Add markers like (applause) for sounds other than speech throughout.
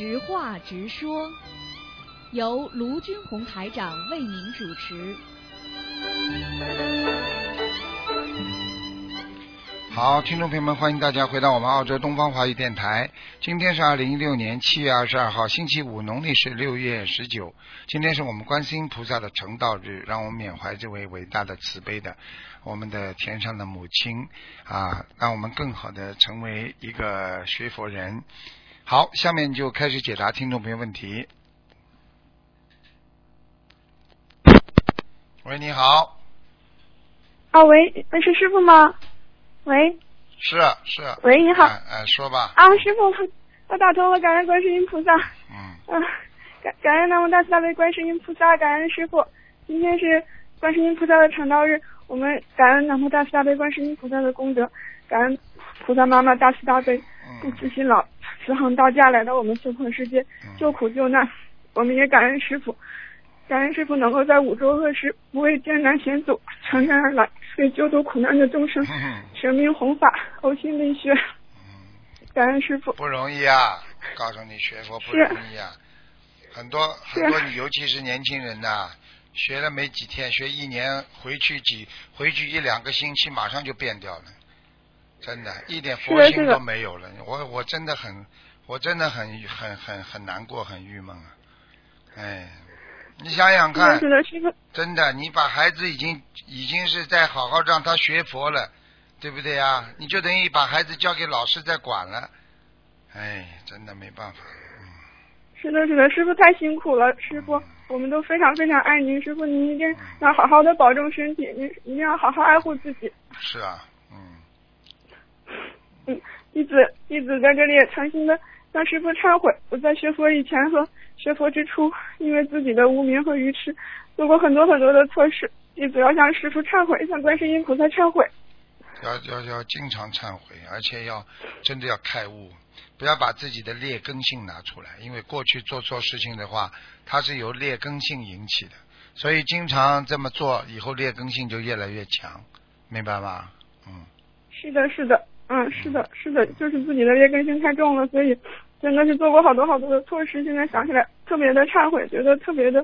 实话直说，由卢军红台长为您主持。好，听众朋友们，欢迎大家回到我们澳洲东方华语电台。今天是二零一六年七月二十二号，星期五，农历是六月十九。今天是我们观世音菩萨的成道日，让我们缅怀这位伟大的慈悲的我们的天上的母亲啊，让我们更好的成为一个学佛人。好，下面就开始解答听众朋友问题。喂，你好，啊，喂，那是师傅吗？喂，是是，喂，你好，哎哎，说吧，啊，师傅，我打通了，感恩观世音菩萨，嗯，啊，感感恩南无大慈大悲观世音菩萨，感恩师傅。今天是观世音菩萨的成道日，我们感恩南无大慈大悲观世音菩萨的功德，感恩菩萨妈妈大慈大悲，不嗯辞辛劳，慈航道驾来到我们娑婆世界嗯救苦救难。我们也感恩师傅，感恩师傅能够在五洲恶世不畏艰难险阻，乘愿而来，为救度苦难的众生。嗯神明弘法，呕心沥血，感恩师傅。不容易啊！告诉你，学佛不容易啊。很多很多，尤其是年轻人呐、学了没几天，学一年，回去几回去一两个星期，马上就变掉了，真的，一点佛性都没有了。我我真的很，我真的很很很很难过，很郁闷啊！哎，你想想，看真的，你把孩子已经已经是在好好让他学佛了，对不对啊？你就等于把孩子交给老师在管了，哎，真的没办法，嗯，是的，是的，师傅太辛苦了，师傅，我们都非常非常爱您，师傅您一定要好好的保重身体，您一定要好好爱护自己。是啊，弟子弟子在这里也诚心的向师傅忏悔，我在学佛以前和学佛之初，因为自己的无名和愚痴，做过很多很多的错事，弟子要向师傅忏悔，向观世音菩萨忏悔。要要要经常忏悔，而且要真的要开悟，不要把自己的劣根性拿出来，因为过去做错事情的话，它是由劣根性引起的，所以经常这么做，以后劣根性就越来越强，明白吗？嗯。是的，是的，嗯，是的，是的，就是自己的劣根性太重了，所以真的是做过好多好多的错事，现在想起来特别的忏悔，觉得特别的、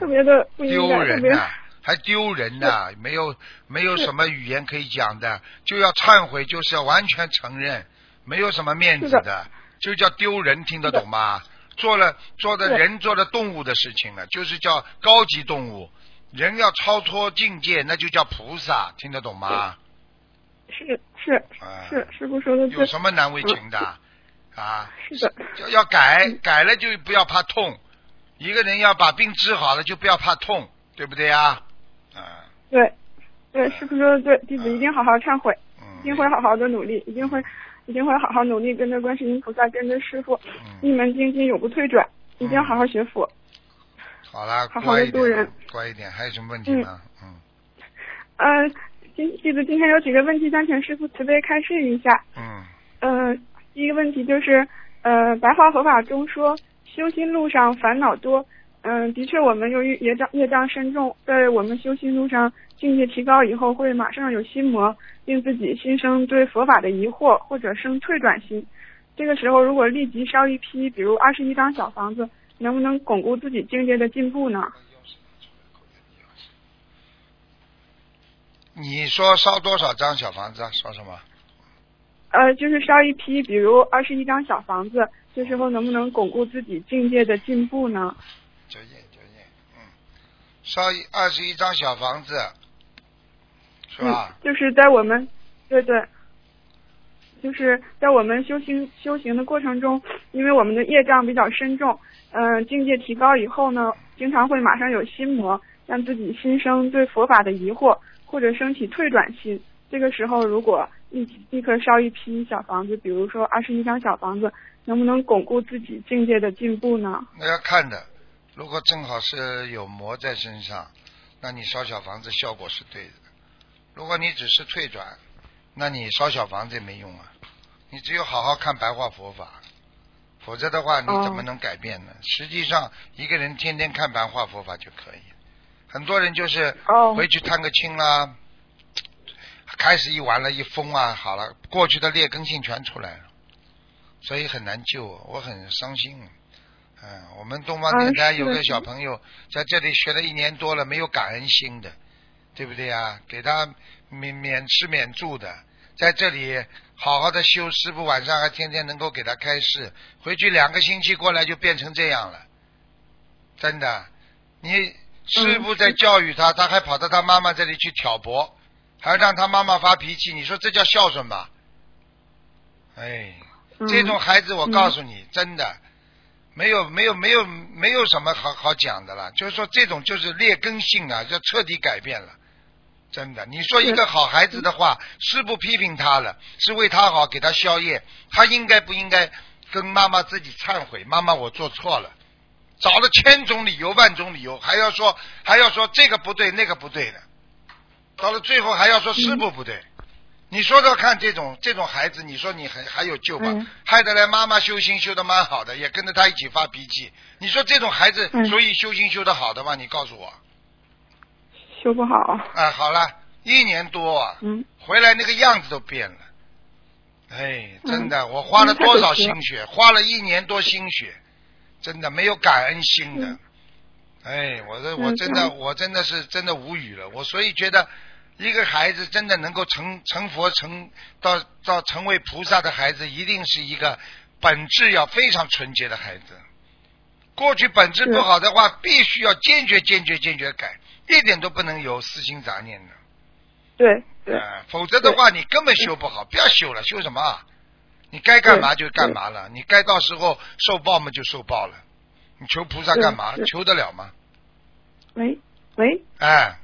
特别的不应丢该，特别人呐、还丢人呐、没有没有什么语言可以讲的，就要忏悔，就是要完全承认，没有什么面子是的，就叫丢人，听得懂吗？做了做的人做的动物的事情了，就是叫高级动物，人要超脱境界，那就叫菩萨，听得懂吗？是是啊是，师傅说的对有，什么难为情的？啊，是的，要要改嗯，改了就不要怕痛。一个人要把病治好了，就不要怕痛，对不对呀？啊，对，对，师傅说的对，弟子一定好好忏悔，嗯，一定会好好的努力，一定会一定会好好努力，跟着观世音菩萨，跟着师傅，一嗯，门精进，永不退转，一定要好好学佛。好啦，好好乖一点地度人，乖一点。还有什么问题吗？嗯，嗯，今弟子今天有几个问题想请师傅慈悲开示一下。嗯，呃，第一个问题就是，呃，白话佛法中说，修心路上烦恼多。嗯，的确，我们由于业障业障深重，在我们修心路上境界提高以后，会马上有心魔，令自己心生对佛法的疑惑，或者生退转心。这个时候，如果立即烧一批，比如二十一张小房子，能不能巩固自己境界的进步呢？你说烧多少张小房子啊？烧什么？呃，就是烧一批，比如二十一张小房子，这时候能不能巩固自己境界的进步呢？九页九页，嗯，烧一二十一张小房子，是吧？嗯，就是在我们，对对，就是在我们修行修行的过程中，因为我们的业障比较深重，嗯、境界提高以后呢，经常会马上有心魔，让自己心生对佛法的疑惑，或者升起退转心。这个时候，如果立立刻烧一批小房子，比如说二十一张小房子，能不能巩固自己境界的进步呢？那要看的。如果正好是有魔在身上，那你烧小房子效果是对的。如果你只是退转，那你烧小房子也没用啊。你只有好好看白话佛法，否则的话你怎么能改变呢？实际上，一个人天天看白话佛法就可以。很多人就是哦回去探个亲啦，开始一玩了，一疯啊，好了，过去的劣根性全出来了，所以很难救，我很伤心。嗯，我们东方电台有个小朋友在这里学了一年多了，没有感恩心的，对不对啊？给他免免吃免住的，在这里好好的修，师傅晚上还天天能够给他开示，回去两个星期过来就变成这样了，真的。你师傅在教育他，他还跑到他妈妈这里去挑拨，还让他妈妈发脾气，你说这叫孝顺吧？哎，嗯这种孩子，我告诉你，真的没有没有没有没有什么好好讲的了。就是说，这种就是劣根性啊，就彻底改变了。真的，你说一个好孩子的话，师傅批评他了，是为他好，给他宵夜，他应该不应该跟妈妈自己忏悔？妈妈，我做错了，找了千种理由、万种理由，还要说还要说这个不对，那个不对的，到了最后还要说师傅不对。你说说看，这种这种孩子，你说你还还有救吧？嗯害得来妈妈修心修的蛮好的，也跟着他一起发脾气。你说这种孩子嗯所以修心修的好的吗？你告诉我。修不好。啊，好了，一年多啊，嗯回来那个样子都变了。哎，真的，嗯我花了多少心血？花了一年多心血，真的没有感恩心的。嗯哎，我这嗯我真的嗯我真的是真的无语了。我所以觉得，一个孩子真的能够成成佛成到到成为菩萨的孩子，一定是一个本质要非常纯洁的孩子。过去本质不好的话，必须要坚决坚决坚决改，一点都不能有私心杂念的。对对呃，否则的话你根本修不好，不要修了，修什么啊？你该干嘛就干嘛了，你该到时候受报嘛就受报了。你求菩萨干嘛？求得了吗？喂喂哎，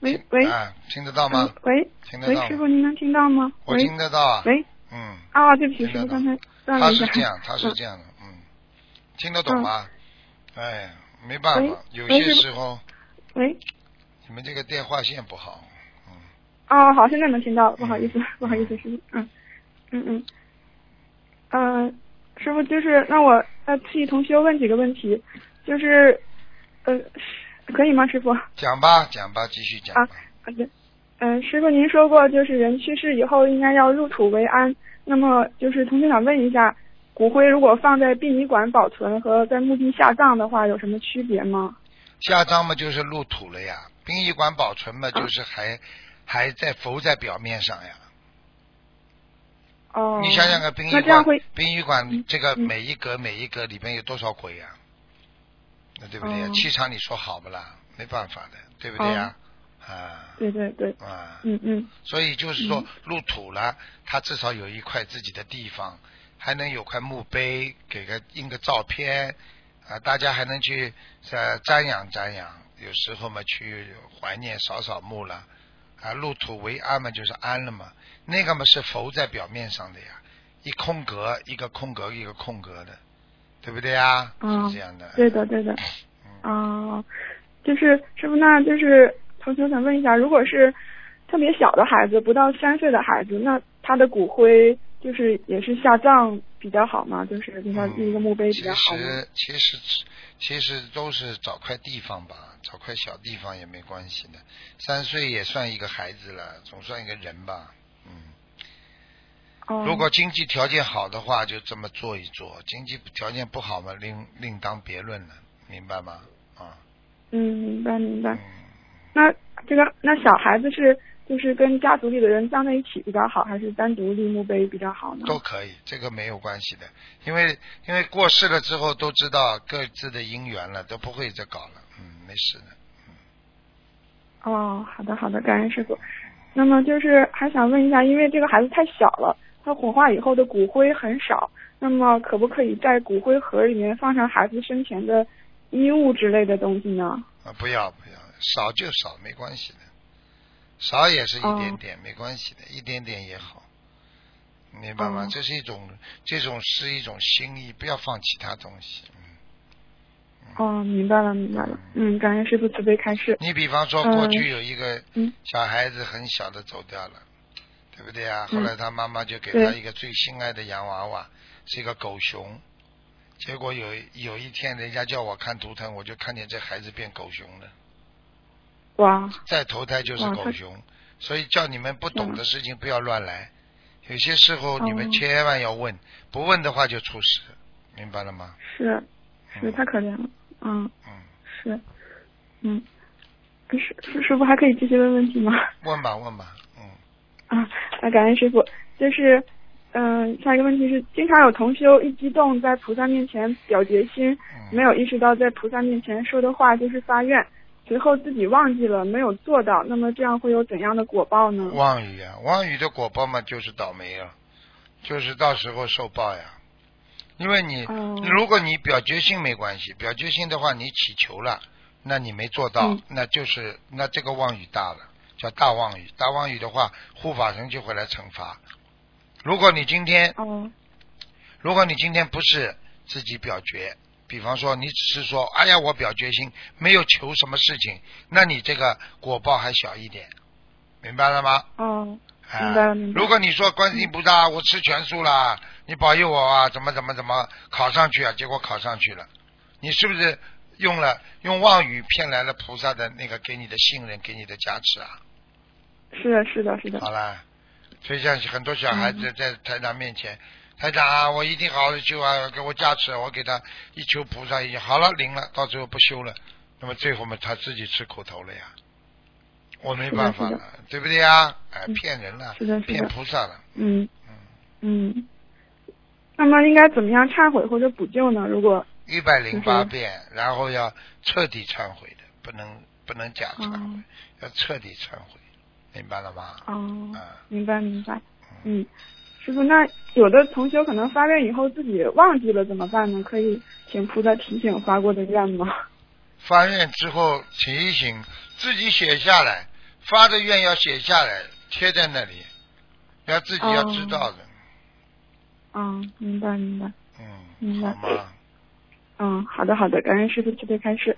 喂喂哎，听得到吗嗯？喂喂，听得到吗师傅您能听到吗？我听得到啊。喂嗯，啊，对不起，师傅刚才断他。是这样，他是嗯这样的，嗯，听得懂吗？哎，没办法，有些时候喂你们这个电话线不好，嗯，啊，好，现在能听到，不好意思，不好意思，师傅，嗯嗯嗯，呃，师傅就是让我呃替同学问几个问题，就是呃可以吗，师傅？讲吧，讲吧，继续讲啊吧。好的，嗯、师傅您说过，就是人去世以后应该要入土为安。那么就是同学想问一下，骨灰如果放在殡仪馆保存和在墓地下葬的话，有什么区别吗？下葬嘛就是入土了呀，殡仪馆保存嘛啊就是还、还在浮在表面上呀。哦，你想想看，殡仪馆殡仪馆嗯这个嗯。每一格每一格里边有多少鬼呀？那对不对气场你说好不啦？没办法的，对不对呀？啊。对对对，啊，嗯嗯。所以就是说嗯。入土了，他至少有一块自己的地方，还能有块墓碑，给个印个照片啊，大家还能去呃瞻仰瞻仰，有时候嘛去怀念扫扫墓了啊，入土为安嘛就是安了嘛，那个嘛是浮在表面上的呀，一空格一个空格一个空格的，对不对呀？嗯是这样的。对的对的，嗯啊，就是师傅，那就是同学想问一下，如果是特别小的孩子，不到三岁的孩子，那他的骨灰就是也是下葬比较好嘛？就是就像立一个墓碑比较好其？实其实其实都是找块地方吧，找块小地方也没关系的。三岁也算一个孩子了，总算一个人吧。嗯，哦，如果经济条件好的话，就这么做一做；经济条件不好嘛，另另当别论了，明白吗？啊，嗯，明白明白。嗯，那这个那小孩子是就是跟家族里的人葬在一起比较好，还是单独立墓碑比较好呢？都可以，这个没有关系的，因为因为过世了之后都知道各自的姻缘了，都不会再搞了。嗯，没事的。哦，好的好的，感恩师傅。那么就是还想问一下，因为这个孩子太小了，他火化以后的骨灰很少，那么可不可以在骨灰盒里面放上孩子生前的衣物之类的东西呢？啊，不要不要，少就少，没关系的，少也是一点哦点，没关系的，一点点也好，明白吗？哦这是一种，这种是一种心意，不要放其他东西。嗯哦，明白了明白了。嗯，感恩师傅慈悲开示。你比方说，嗯过去有一个嗯小孩子很小的走掉了，对不对啊？嗯后来他妈妈就给他一个最心爱的洋娃娃，是一个狗熊。结果有有一天，人家叫我看图腾，我就看见这孩子变狗熊了。哇，再投胎就是狗熊，所以叫你们不懂嗯。的事情不要乱来，有些时候你们哦。千万要问，不问的话就出事，明白了吗？是是太可怜了，嗯，嗯，是，嗯，师师师傅还可以继续问问题吗？问吧问吧，嗯，啊，那感恩师傅。就是，嗯、下一个问题是，经常有同修一激动在菩萨面前表决心，嗯。没有意识到在菩萨面前说的话就是发愿，随后自己忘记了没有做到，那么这样会有怎样的果报呢？妄语啊，妄语的果报嘛，就是倒霉啊，就是到时候受报呀。因为你，哦如果你表决心没关系，表决心的话，你祈求了，那你没做到，嗯那就是那这个妄语大了，叫大妄语。大妄语的话，护法神就会来惩罚。如果你今天，哦，如果你今天不是自己表决，比方说你只是说，哎呀，我表决心没有求什么事情，那你这个果报还小一点，明白了吗？哦，啊明白了明白了如果你说观世音菩萨，我吃全素啦，你保佑我啊，怎么怎么怎么考上去啊？结果考上去了，你是不是用了用妄语骗来了菩萨的那个给你的信任，给你的加持啊？是的，是的，是的。好了，所以像很多小孩嗯子在台长面前，台长啊，我一定好好的修啊，给我加持，我给他一求菩萨，已经好了灵了，到最后不修了，那么最后嘛他自己吃苦头了呀，我没办法了，对不对呀？哎，嗯骗人了，骗菩萨了，嗯嗯，嗯。那么应该怎么样忏悔或者补救呢？如果一百零八遍，然后要彻底忏悔的，不能不能假忏悔，哦。要彻底忏悔，明白了吗？哦，啊，明白明白。嗯，师傅，那有的同学可能发愿以后自己忘记了怎么办呢？可以请菩萨提醒发过的愿吗？(laughs) 发愿之后提醒自己写下来，发的愿要写下来，贴在那里，要自己要知道的，嗯，明白明白。嗯，明白好吗？嗯，好的好的，感恩师傅慈悲开示。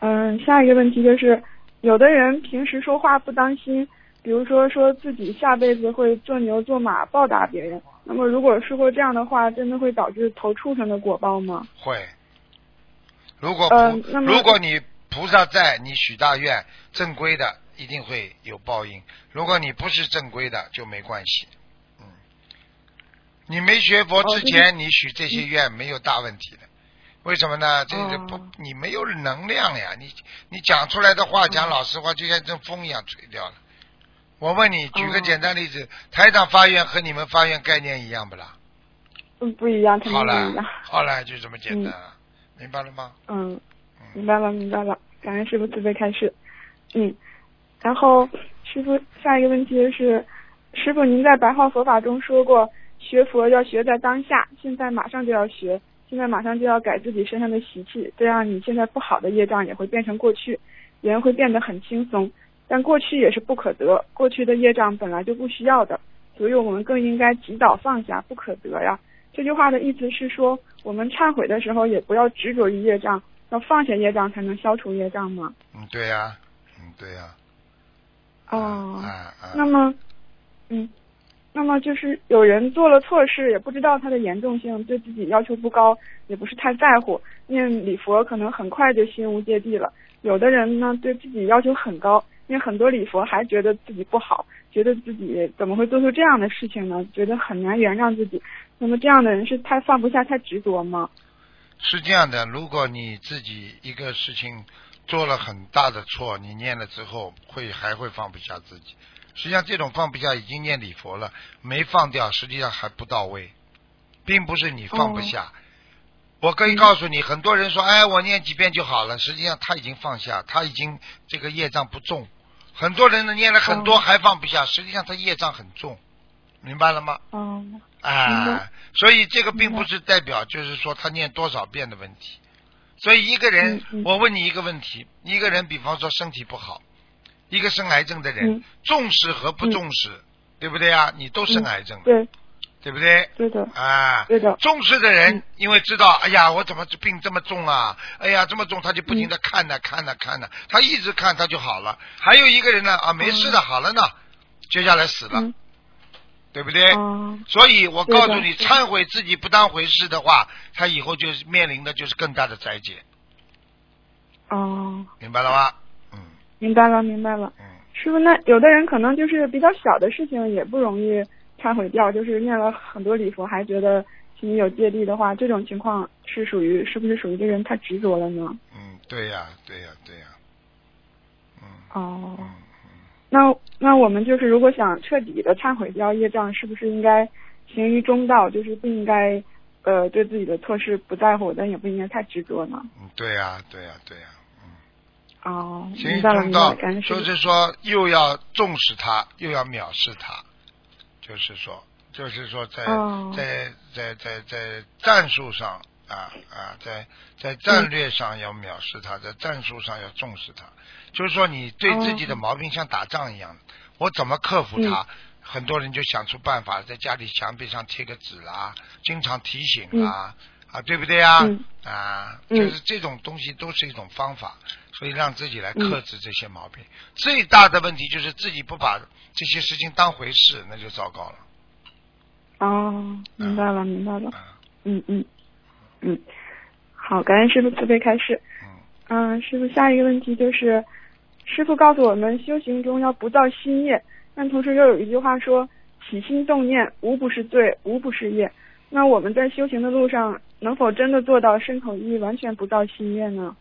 嗯，嗯，下一个问题就是，有的人平时说话不当心，比如说说自己下辈子会做牛做马报答别人，那么如果说过这样的话，真的会导致投畜生的果报吗？会。如果菩、呃那么如果你菩萨在，你许大愿正规的，一定会有报应；如果你不是正规的，就没关系。嗯，你没学佛之前，你许这些愿没有大问题的。为什么呢？这个不哦，你没有能量呀！你你讲出来的话，讲老实话，就像一阵风一样吹掉了。我问你，举个哦简单例子，台长发愿和你们发愿概念一样不啦？嗯，不一样，肯定好了不一样。，好了，就这么简单了，明白了吗？嗯，嗯明白了，明白了，感恩师傅慈悲开示。嗯，然后师傅下一个问题是，师傅您在白话佛法中说过，学佛要学在当下，现在马上就要学，现在马上就要改自己身上的习气，这样你现在不好的业障也会变成过去，人会变得很轻松。但过去也是不可得，过去的业障本来就不需要的，所以我们更应该及早放下，不可得呀。这句话的意思是说，我们忏悔的时候也不要执着于业障，要放下业障才能消除业障吗？嗯，对呀、嗯，对呀、哦，啊啊，那么，嗯，那么就是有人做了错事，也不知道它的严重性，对自己要求不高，也不是太在乎，念礼佛可能很快就心无芥蒂了。有的人呢，对自己要求很高，念很多礼佛还觉得自己不好，觉得自己怎么会做出这样的事情呢？觉得很难原谅自己。那么这样的人是太放不下、太执着吗？是这样的，如果你自己一个事情做了很大的错，你念了之后会还会放不下自己。实际上，这种放不下已经念礼佛了，没放掉，实际上还不到位，并不是你放不下。我可以告诉你，很多人说，哎，我念几遍就好了，实际上他已经放下，他已经这个业障不重。很多人呢念了很多哦还放不下，实际上他业障很重，明白了吗？嗯，啊，所以这个并不是代表就是说他念多少遍的问题。所以一个人，我问你一个问题：一个人，比方说身体不好，一个生癌症的人，嗯。重视和不重视，对不对啊？你都生癌症了，对，对不对？对的，啊，对的，重视的人嗯，因为知道，哎呀，我怎么这病这么重啊？哎呀，这么重，他就不停的看呢、看呢、看呢，他一直看他就好了。还有一个人呢，啊，没事的，好了呢，接下来死了，嗯，对不对？哦，所以我告诉你，忏悔自己不当回事的话，他以后就是面临的就是更大的灾劫，哦，明白了吗？嗯明白了，明白了。嗯，师傅，那有的人可能就是比较小的事情也不容易忏悔掉，就是念了很多礼佛，还觉得心里有芥蒂的话，这种情况是属于是不是属于这个人太执着了呢？嗯，对呀，对呀，对呀。嗯哦，嗯那那我们就是如果想彻底的忏悔掉业障，是不是应该行于中道，就是不应该呃对自己的错事不在乎，但也不应该太执着呢？嗯，对呀，对呀，对呀。嗯，哦，行于中道就。是说又要重视他，又要藐视他，就是说，就是说在、哦在在在在战术上啊啊，在在战略上要藐视他，在战术上要重视他。就是说，你对自己的哦毛病像打仗一样，我怎么克服它？很多人就想出办法，在家里墙壁上贴个纸啦，经常提醒啦，啊，对不对啊？嗯啊，嗯就是这种东西都是一种方法，所以让自己来克制这些毛病。最大的问题就是自己不把这些事情当回事，那就糟糕了。哦，明白了，明白了。啊，嗯嗯嗯，好，感恩师傅慈悲开示。嗯，嗯，师傅，下一个问题就是，师傅告诉我们修行中要不造新业，但同时又有一句话说起心动念无不是罪，无不是业。那我们在修行的路上，能否真的做到身口意完全不造新业呢？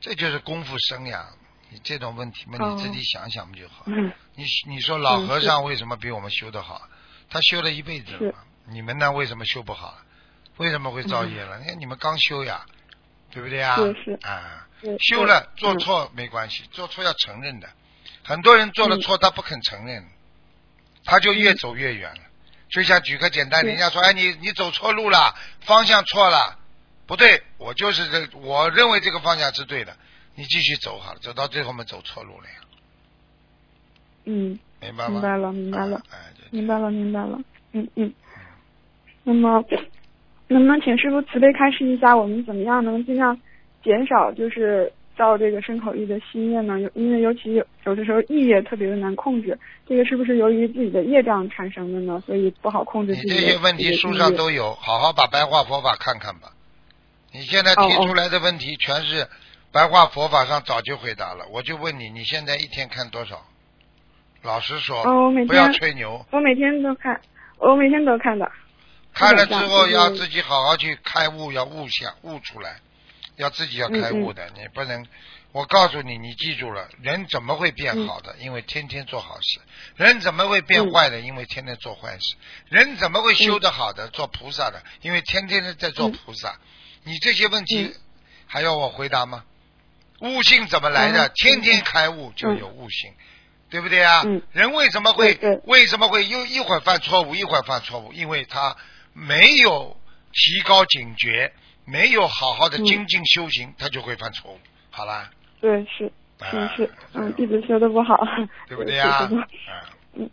这就是功夫深呀。你这种问题嘛，哦你自己想想不就好？嗯你你说老嗯和尚为什么比我们修得好？他修了一辈子了。你们呢？为什么修不好？为什么会造业了？你看你们刚修呀，对不对呀？啊，是修了做错没关系，做错要承认的。很多人做了嗯错，他不肯承认，他就越走越远了。就像举个简单，是人家说：“哎，你你走错路了，方向错了，不对，我就是这，我认为这个方向是对的，你继续走好了，走到最后面走错路了呀，嗯，明白吗？明白了，明白了。明白了，明白了。嗯嗯。那么，能不能请师傅慈悲开示一下，我们怎么样能尽量减少就是造这个身口意的心业呢？有因为尤其有有的时候意业特别的难控制，这个是不是由于自己的业障产生的呢？所以不好控制你自己的这些问题书上都有，好好把白话佛法看看吧。你现在提出来的问题全是白话佛法上早就回答了，我就问你，你现在一天看多少？老实说，哦我每天不要吹牛。我每天都看，我每天都看的。看了之后要自己好好去开悟，要悟想悟出来，要自己要开悟的，你不能。我告诉你，你记住了，人怎么会变好的？因为天天做好事。人怎么会变坏的？因为天天做坏事。人怎么会修得好的？做菩萨的？因为天天的在做菩萨。你这些问题嗯还要我回答吗？悟性怎么来的？嗯天天开悟就有悟性。对不对啊？嗯人为什么会为什么会又一会儿犯错误，一会儿犯错误？因为他没有提高警觉，没有好好的嗯。精进修行，他就会犯错误。好啦，对，是是啊是，嗯，弟子修的不好，(laughs) 对不对呀？是是是啊，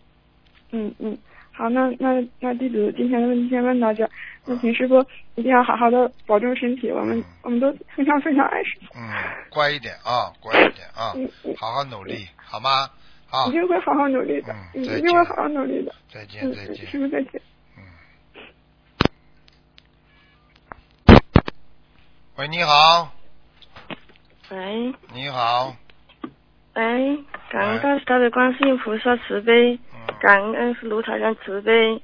嗯嗯，好，那那那弟子今天的问题先问到这儿，那请师傅一定要好好的保重身体，我们嗯。我们都非常非常爱师傅，嗯，乖一点啊，乖一点啊 (laughs) 嗯嗯，好好努力，好吗？好一，定会好好努力的，嗯，一定会好好努力的，再见嗯，嗯再见。师。傅再见。嗯。喂，你好，喂你好，喂，感恩大慈大悲观世音菩萨慈悲，嗯，感恩恩师卢台长慈悲，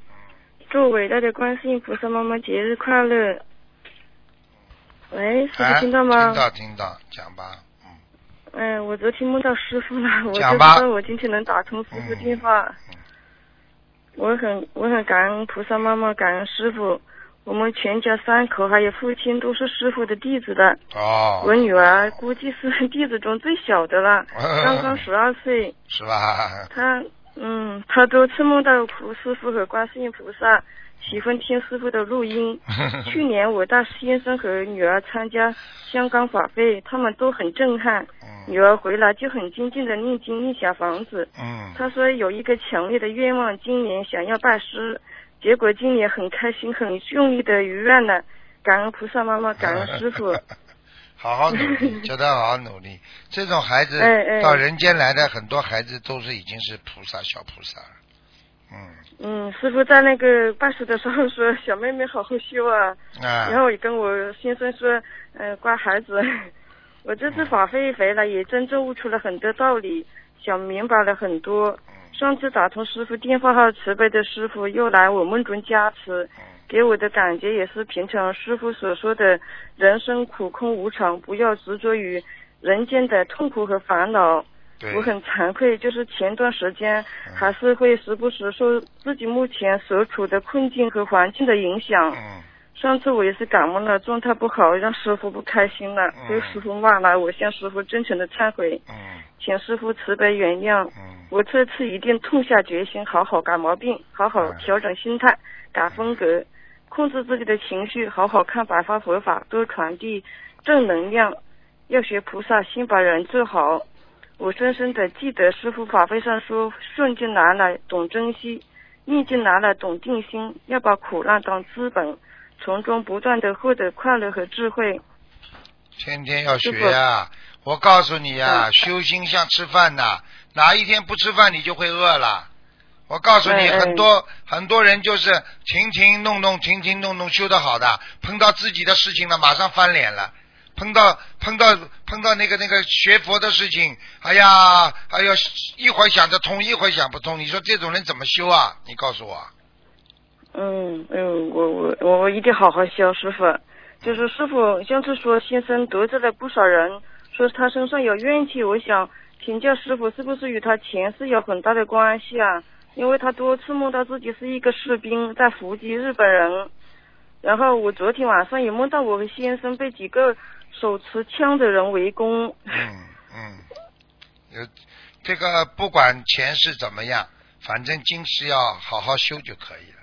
祝伟大的观世音菩萨妈妈节日快乐。喂，师哎傅听到吗听？到听到，讲吧，嗯。嗯，我昨天梦到师傅了，我就知道我今天能打通师傅电话。嗯我很我很感恩菩萨妈妈，感恩师傅。我们全家三口还有父亲都是师傅的弟子的。哦，我女儿估计是弟子中最小的了，刚刚十二岁。是吧？他嗯，她多次梦到菩师傅和观世音菩萨，喜欢听师傅的录音。(laughs) 去年我带先生和女儿参加香港法会，他们都很震撼。嗯女儿回来就很精进的念经念小房子。嗯，她说有一个强烈的愿望，今年想要拜师，结果今年很开心，很用力的如愿了。感恩菩萨妈妈，(laughs) 感恩师傅。(laughs) 好好努力，叫他好好努力。这种孩子 (laughs) 到人间来的很多孩子都是已经是菩萨小菩萨了。嗯嗯，师傅在那个拜师的时候说，小妹妹好好修啊。啊，然后也跟我先生说，呃，乖孩子，我这次法会回来也真正悟出了很多道理，想明白了很多。上次打通师傅电话后，慈悲的师傅又来我梦中加持，给我的感觉也是平常师傅所说的人生苦空无常，不要执着于人间的痛苦和烦恼。我很惭愧，就是前段时间还是会时不时受自己目前所处的困境和环境的影响。嗯上次我也是感冒了，状态不好，让师傅不开心了，嗯被师傅骂了。我向师傅真诚的忏悔，嗯请师傅慈悲原谅。嗯我这次一定痛下决心，好好改毛病，好好嗯调整心态，改风格，控制自己的情绪，好好看白发佛法，多传递正能量。要学菩萨心，把人做好。我深深的记得师傅法会上说：顺境来了懂珍惜，逆境来了懂定心，要把苦难当资本，从中不断的获得快乐和智慧。天天要学啊！我告诉你啊，修心像吃饭呐，哪一天不吃饭你就会饿了。我告诉你，很多很多人就是停停弄弄，停停弄弄修得好的，碰到自己的事情了，马上翻脸了。碰到碰到碰到那个那个学佛的事情，哎呀，哎呀，一会儿想着通，一会儿想不通。你说这种人怎么修啊？你告诉我。嗯嗯，我我我我一定好好修，师傅。就是师傅上次说先生得罪了不少人，说他身上有怨气，我想请教师傅，是不是与他前世有很大的关系啊？因为他多次梦到自己是一个士兵，在伏击日本人。然后我昨天晚上也梦到我和先生被几个手持枪的人围攻。嗯嗯，有这个不管前世怎么样，反正今世要好好修就可以了，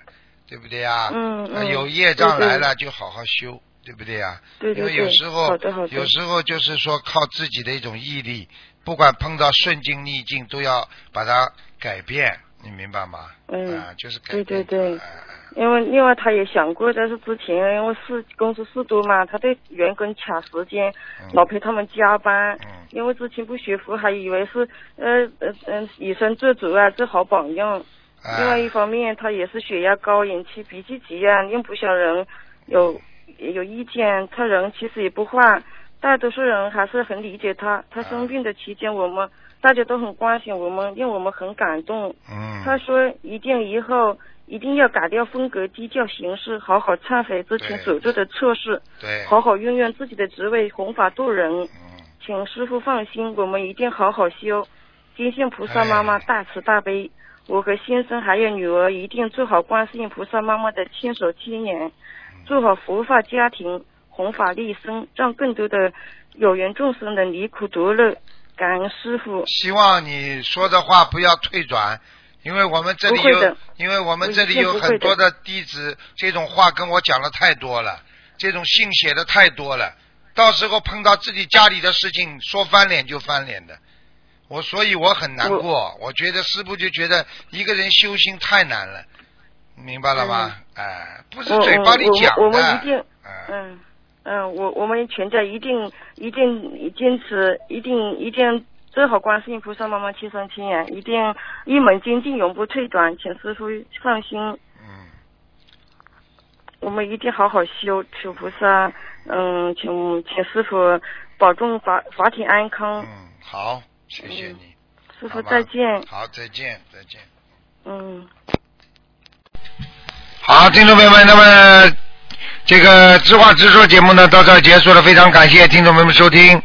对不对呀？嗯嗯有业障对对来了就好好修，对不对呀？对对对有时候好的好的有时候就是说靠自己的一种毅力，不管碰到顺境逆境，都要把它改变，你明白吗？嗯啊，就是改变。对对哎哎因为另外他也想过，但是之前因为事公司事多嘛，他对员工卡时间，嗯老陪他们加班。嗯因为之前不学佛，还以为是呃呃嗯以身作则啊，做好榜样。哎另外一方面，他也是血压高、引起脾气急啊，令不少人有有意见。他人其实也不坏，大多数人还是很理解他。他生病的期间，我们大家都很关心我们，令我们很感动。嗯，他说一定以后一定要改掉风格、低调行事，好好忏悔之前所做的错事，对，好好运用自己的职位弘法度人。嗯请师傅放心，我们一定好好修。坚信菩萨妈妈哎大慈大悲，我和先生还有女儿一定做好观世音菩萨妈妈的千手千眼，做好佛法家庭，弘法利生，让更多的有缘众生能离苦得乐。感恩师傅。希望你说的话不要退转，因为我们这里有因为我们这里有很多的弟子，这种话跟我讲的太多了，这种信写的太多了，到时候碰到自己家里的事情，说翻脸就翻脸的。我所以我很难过，我觉得师傅就觉得一个人修心太难了，明白了吗？哎，不是我嘴巴里讲的，我我们一定哎嗯嗯，我我们全家一定一定坚持，一定一定做好观世音菩萨妈妈亲生亲眼，一定一门精进，永不退转，请师傅放心，嗯，我们一定好好修，求菩萨，嗯，请请师傅保重法法体安康，嗯，好，谢谢嗯你，师傅再见，好，再见，再见。嗯。好，听众朋友们，那么这个知话直说节目呢到这儿结束了，非常感谢听众朋友们收听。